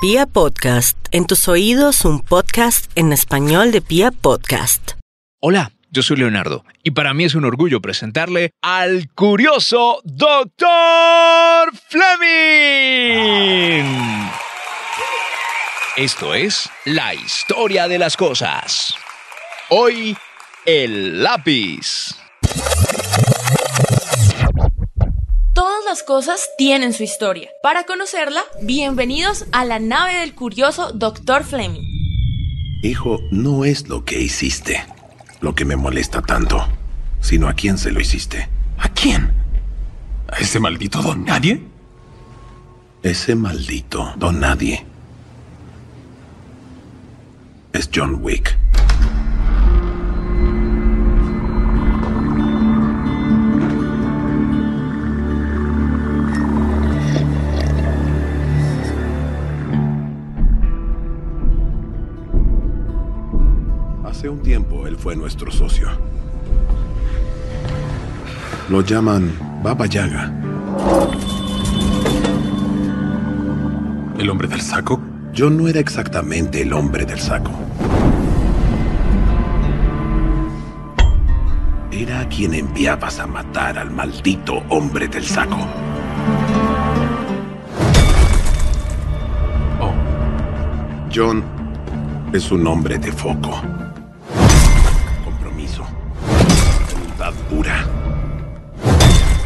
Pia Podcast, en tus oídos un podcast en español de Pia Podcast. Hola, yo soy Leonardo y para mí es un orgullo presentarle al curioso Dr. Fleming. Esto es la historia de las cosas. Hoy, el lápiz. Las cosas tienen su historia. Para conocerla, bienvenidos a la nave del curioso Dr. Fleming. Hijo, no es lo que hiciste lo que me molesta tanto, sino a quién se lo hiciste. ¿A quién? ¿A ese maldito don nadie? Ese maldito don nadie es John Wick. Fue nuestro socio. Lo llaman Baba Yaga. ¿El hombre del saco? Yo no era exactamente el hombre del saco. Era a quien enviabas a matar al maldito hombre del saco. Oh, John es un hombre de foco.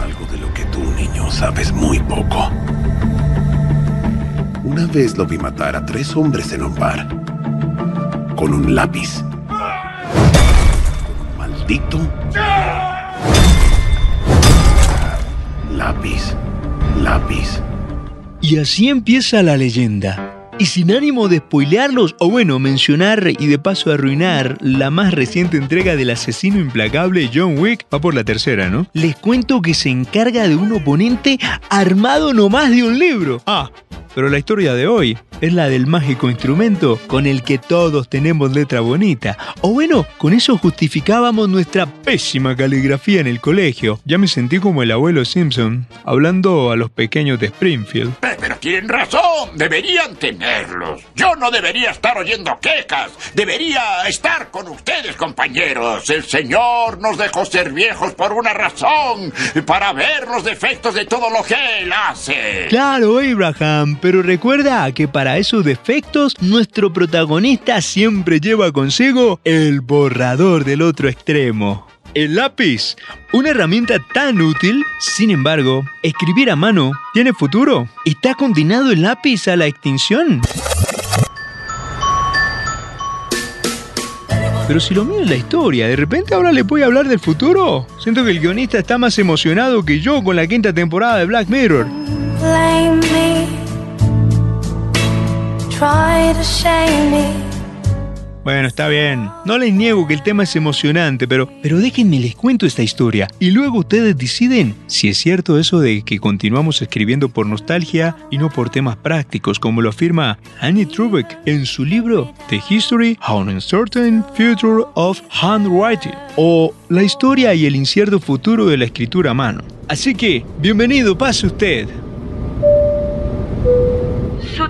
Algo de lo que tú, niño, sabes muy poco. Una vez lo vi matar a tres hombres en un bar. Con un lápiz. Con un maldito. Lápiz. Lápiz. Y así empieza la leyenda. Y sin ánimo de spoilearlos, o bueno, mencionar y de paso arruinar la más reciente entrega del asesino implacable John Wick, va por la tercera, ¿no? Les cuento que se encarga de un oponente armado nomás de un libro. Ah, pero la historia de hoy es la del mágico instrumento con el que todos tenemos letra bonita. O bueno, con eso justificábamos nuestra pésima caligrafía en el colegio. Ya me sentí como el abuelo Simpson, hablando a los pequeños de Springfield. Tienen razón, deberían tenerlos. Yo no debería estar oyendo quejas, debería estar con ustedes, compañeros. El Señor nos dejó ser viejos por una razón, para ver los defectos de todo lo que Él hace. Claro, Abraham, pero recuerda que para esos defectos nuestro protagonista siempre lleva consigo el borrador del otro extremo. El lápiz, una herramienta tan útil, sin embargo, escribir a mano tiene futuro. ¿Está condenado el lápiz a la extinción? Pero si lo mío es la historia, ¿de repente ahora le voy a hablar del futuro? Siento que el guionista está más emocionado que yo con la quinta temporada de Black Mirror. blame me. Me. Bueno, está bien. No les niego que el tema es emocionante, pero, pero déjenme les cuento esta historia. Y luego ustedes deciden si es cierto eso de que continuamos escribiendo por nostalgia y no por temas prácticos, como lo afirma Annie Trubeck en su libro The History of an Uncertain Future of Handwriting, o La historia y el incierto futuro de la escritura a mano. Así que, bienvenido, pase usted.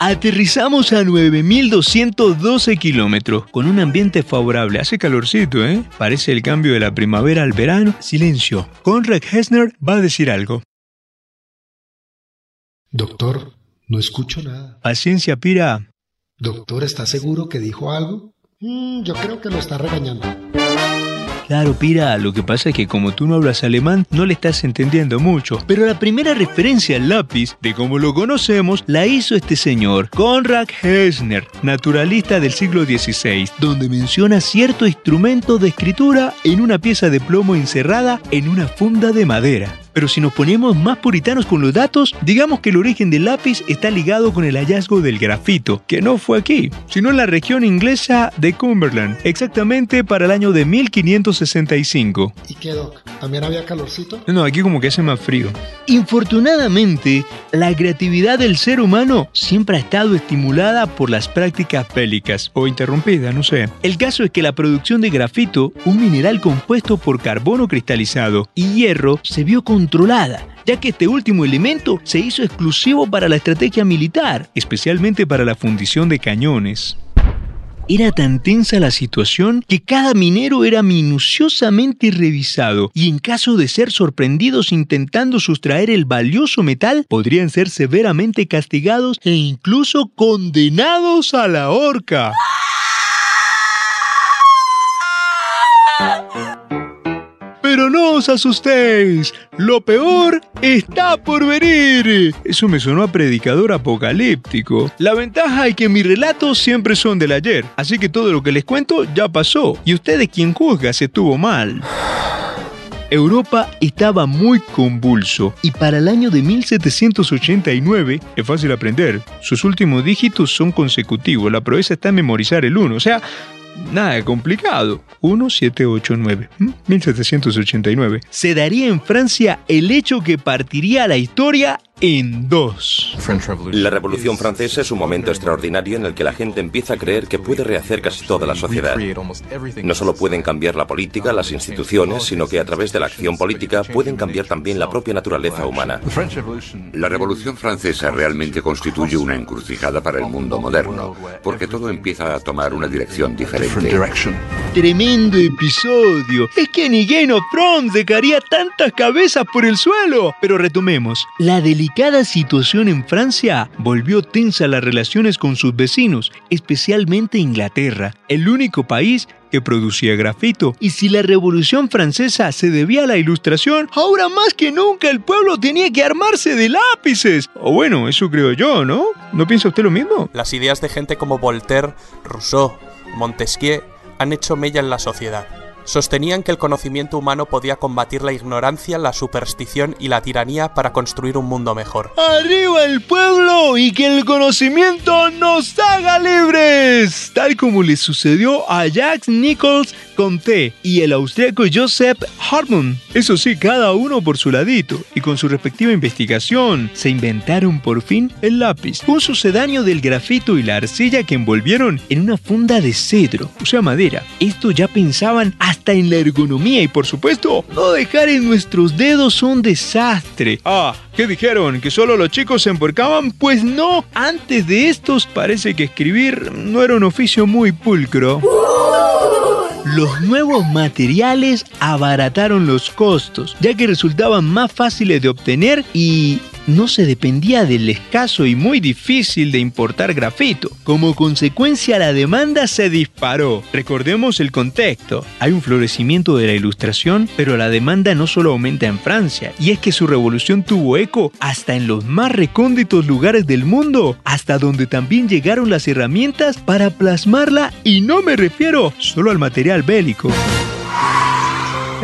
Aterrizamos a 9.212 kilómetros, con un ambiente favorable. Hace calorcito, ¿eh? Parece el cambio de la primavera al verano. Silencio. Conrad Hessner va a decir algo. Doctor, no escucho nada. Paciencia, Pira. Doctor, ¿está seguro que dijo algo? Mm, yo creo que lo está regañando. Claro, Pira, lo que pasa es que como tú no hablas alemán, no le estás entendiendo mucho. Pero la primera referencia al lápiz, de como lo conocemos, la hizo este señor, Konrad Hessner, naturalista del siglo XVI, donde menciona cierto instrumento de escritura en una pieza de plomo encerrada en una funda de madera. Pero si nos ponemos más puritanos con los datos, digamos que el origen del lápiz está ligado con el hallazgo del grafito, que no fue aquí, sino en la región inglesa de Cumberland, exactamente para el año de 1565. ¿Y qué, Doc? ¿También había calorcito? No, aquí como que hace más frío. Infortunadamente, la creatividad del ser humano siempre ha estado estimulada por las prácticas bélicas, o interrumpida, no sé. El caso es que la producción de grafito, un mineral compuesto por carbono cristalizado y hierro, se vio controlada ya que este último elemento se hizo exclusivo para la estrategia militar, especialmente para la fundición de cañones. Era tan tensa la situación que cada minero era minuciosamente revisado y en caso de ser sorprendidos intentando sustraer el valioso metal, podrían ser severamente castigados e incluso condenados a la horca. Pero no os asustéis, lo peor está por venir. Eso me sonó a predicador apocalíptico. La ventaja es que mis relatos siempre son del ayer, así que todo lo que les cuento ya pasó. Y ustedes quien juzga si estuvo mal. Europa estaba muy convulso y para el año de 1789 es fácil aprender. Sus últimos dígitos son consecutivos, la proeza está en memorizar el 1, o sea, nada complicado. 1789, 1789. Se daría en Francia el hecho que partiría la historia en dos. La Revolución Francesa es un momento extraordinario en el que la gente empieza a creer que puede rehacer casi toda la sociedad. No solo pueden cambiar la política, las instituciones, sino que a través de la acción política pueden cambiar también la propia naturaleza humana. La Revolución Francesa realmente constituye una encrucijada para el mundo moderno, porque todo empieza a tomar una dirección diferente. Tremendo episodio. Es que ni Game of dejaría tantas cabezas por el suelo. Pero retomemos. La delicada situación en Francia volvió tensa las relaciones con sus vecinos, especialmente Inglaterra, el único país que producía grafito. Y si la Revolución Francesa se debía a la ilustración, ahora más que nunca el pueblo tenía que armarse de lápices. O bueno, eso creo yo, ¿no? ¿No piensa usted lo mismo? Las ideas de gente como Voltaire, Rousseau, Montesquieu han hecho mella en la sociedad. Sostenían que el conocimiento humano podía combatir la ignorancia, la superstición y la tiranía para construir un mundo mejor. ¡Arriba el pueblo y que el conocimiento nos haga libres! Tal como le sucedió a Jacques Nichols Comte y el austríaco Joseph Hartmann. Eso sí, cada uno por su ladito y con su respectiva investigación, se inventaron por fin el lápiz, un sucedáneo del grafito y la arcilla que envolvieron en una funda de cedro, o sea, madera. Esto ya pensaban hasta en la ergonomía y por supuesto, no dejar en nuestros dedos un desastre. Ah, ¿qué dijeron? ¿Que solo los chicos se emporcaban? Pues no, antes de estos parece que escribir no era un oficio muy pulcro. Los nuevos materiales abarataron los costos, ya que resultaban más fáciles de obtener y no se dependía del escaso y muy difícil de importar grafito. Como consecuencia la demanda se disparó. Recordemos el contexto. Hay un florecimiento de la ilustración, pero la demanda no solo aumenta en Francia, y es que su revolución tuvo eco hasta en los más recónditos lugares del mundo, hasta donde también llegaron las herramientas para plasmarla y no me refiero solo al material bélico.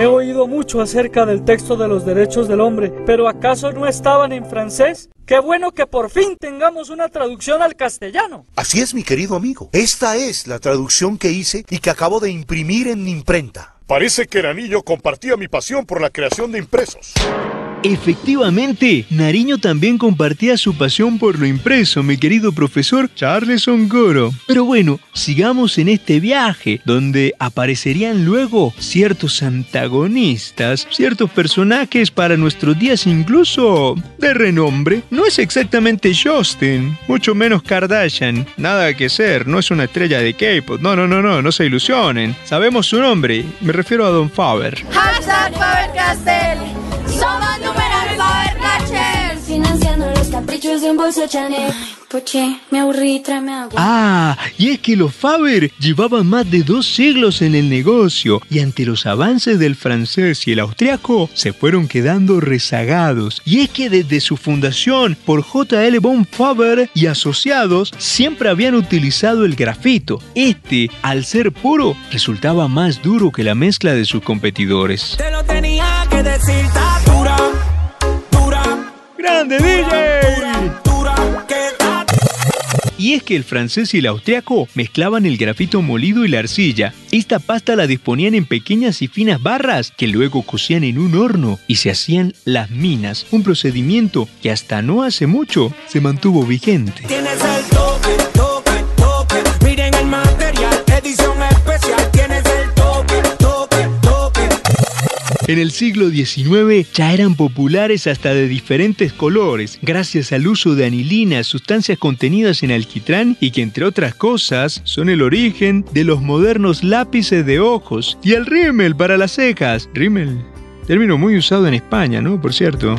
He oído mucho acerca del texto de los derechos del hombre, pero ¿acaso no estaban en francés? Qué bueno que por fin tengamos una traducción al castellano. Así es, mi querido amigo. Esta es la traducción que hice y que acabo de imprimir en mi imprenta. Parece que Nariño compartía mi pasión por la creación de impresos. Efectivamente, Nariño también compartía su pasión por lo impreso, mi querido profesor Charles Ongoro. Pero bueno, sigamos en este viaje, donde aparecerían luego ciertos antagonistas, ciertos personajes para nuestros días incluso de renombre. No es exactamente Justin, mucho menos Kardashian, nada que ser, no es una estrella de K-pop, no, no, no, no, no se ilusionen. Sabemos su nombre, me refiero a Don Faber. Faber Castell. Caprichos de un bolso Chanel. Poche, me aburrí, tráeme agua. Ah, y es que los Faber llevaban más de dos siglos en el negocio y ante los avances del francés y el austriaco se fueron quedando rezagados. Y es que desde su fundación por J.L. von Faber y asociados siempre habían utilizado el grafito. Este, al ser puro, resultaba más duro que la mezcla de sus competidores. Te lo tenía que decir, tatura. grande, DJ! Y es que el francés y el austriaco mezclaban el grafito molido y la arcilla. Esta pasta la disponían en pequeñas y finas barras que luego cocían en un horno y se hacían las minas, un procedimiento que hasta no hace mucho se mantuvo vigente. Tienes el En el siglo XIX ya eran populares hasta de diferentes colores, gracias al uso de anilina, sustancias contenidas en alquitrán y que entre otras cosas son el origen de los modernos lápices de ojos y el rímel para las cejas. Rímel, término muy usado en España, ¿no? Por cierto.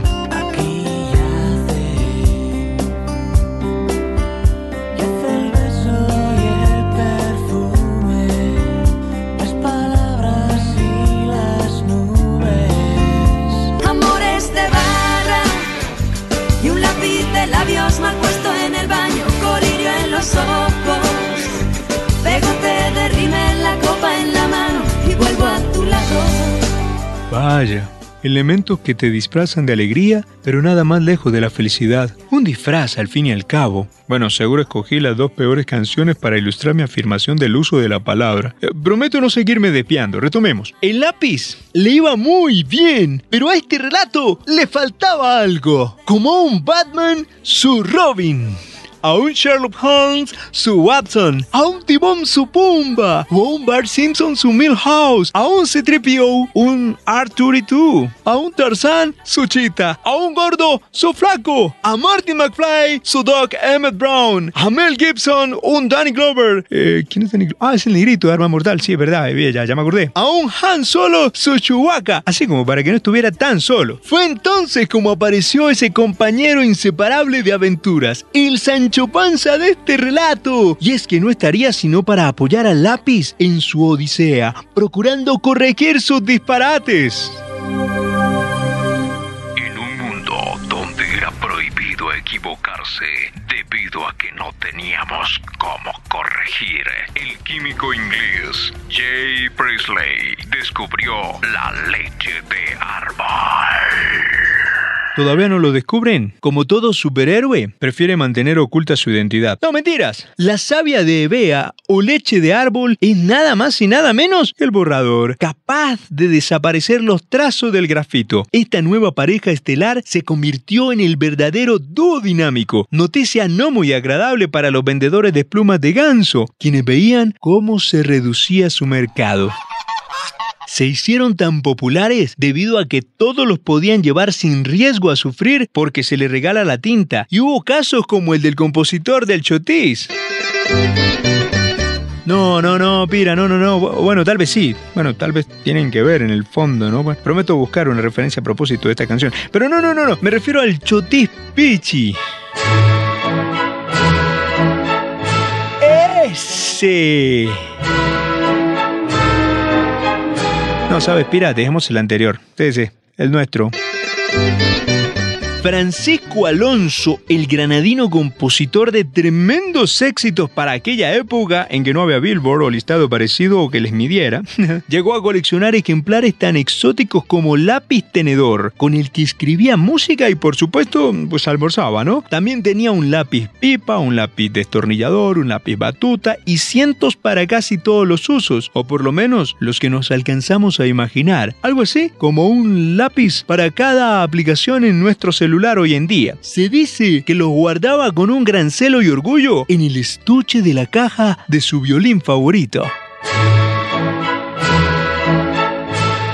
Labios mal puesto en el baño, colirio en los ojos. Pégate de la copa en la mano y vuelvo a tu lado. Vaya, elementos que te disfrazan de alegría, pero nada más lejos de la felicidad. Un disfraz al fin y al cabo. Bueno, seguro escogí las dos peores canciones para ilustrar mi afirmación del uso de la palabra. Eh, prometo no seguirme desviando. Retomemos. El lápiz le iba muy bien, pero a este relato le faltaba algo. Como un Batman, su Robin. A un Sherlock Holmes, su Watson. A un Tibón, su Pumba. O a un Bart Simpson, su Milhouse. A un C-3PO, un R-32. A un Tarzán, su Chita. A un Gordo, su Flaco. A Martin McFly, su Doc Emmett Brown. A Mel Gibson, un Danny Glover. Eh, ¿Quién es Danny Glover? Ah, es el negrito de Arma Mortal. Sí, es verdad. ya, ya me acordé. A un Han Solo, su Chewbacca. Así como para que no estuviera tan solo. Fue entonces como apareció ese compañero inseparable de aventuras. El Sancho Panza de este relato. Y es que no estaría sino para apoyar al lápiz en su odisea, procurando corregir sus disparates. En un mundo donde era prohibido equivocarse debido a que no teníamos cómo corregir, el químico inglés Jay Priestley descubrió la leche de. ¿Todavía no lo descubren? Como todo superhéroe, prefiere mantener oculta su identidad. No, mentiras. La savia de Evea o leche de árbol es nada más y nada menos que el borrador, capaz de desaparecer los trazos del grafito. Esta nueva pareja estelar se convirtió en el verdadero dúo dinámico. Noticia no muy agradable para los vendedores de plumas de ganso, quienes veían cómo se reducía su mercado se hicieron tan populares debido a que todos los podían llevar sin riesgo a sufrir porque se les regala la tinta. Y hubo casos como el del compositor del Chotis. No, no, no, Pira, no, no, no. Bueno, tal vez sí. Bueno, tal vez tienen que ver en el fondo, ¿no? Bueno, prometo buscar una referencia a propósito de esta canción. Pero no, no, no, no. Me refiero al Chotis Pichi. Ese. No, sabes, Pira, dejemos el anterior. Ese, el nuestro. Francisco Alonso, el granadino compositor de tremendos éxitos para aquella época en que no había Billboard o listado parecido o que les midiera, llegó a coleccionar ejemplares tan exóticos como lápiz tenedor, con el que escribía música y por supuesto, pues almorzaba, ¿no? También tenía un lápiz pipa, un lápiz destornillador, un lápiz batuta y cientos para casi todos los usos, o por lo menos los que nos alcanzamos a imaginar. Algo así como un lápiz para cada aplicación en nuestro hoy en día. Se dice que los guardaba con un gran celo y orgullo en el estuche de la caja de su violín favorito.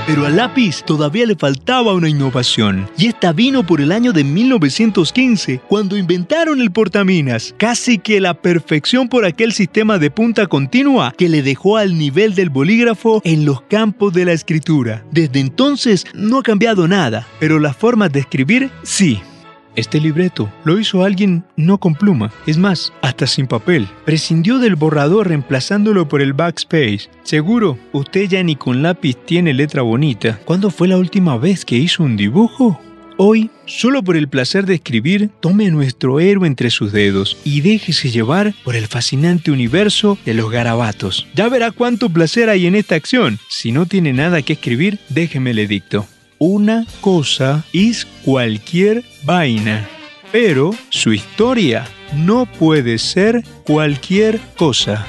Pero al lápiz todavía le faltaba una innovación, y esta vino por el año de 1915, cuando inventaron el portaminas, casi que la perfección por aquel sistema de punta continua que le dejó al nivel del bolígrafo en los campos de la escritura. Desde entonces no ha cambiado nada, pero las formas de escribir sí. Este libreto lo hizo alguien no con pluma, es más, hasta sin papel. Prescindió del borrador reemplazándolo por el backspace. Seguro, usted ya ni con lápiz tiene letra bonita. ¿Cuándo fue la última vez que hizo un dibujo? Hoy, solo por el placer de escribir, tome a nuestro héroe entre sus dedos y déjese llevar por el fascinante universo de los garabatos. Ya verá cuánto placer hay en esta acción. Si no tiene nada que escribir, déjeme le dicto una cosa es cualquier vaina. pero su historia no puede ser cualquier cosa.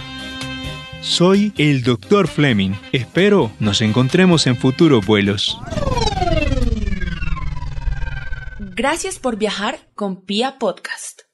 Soy el Dr. Fleming. Espero nos encontremos en futuros vuelos. Gracias por viajar con Pia Podcast.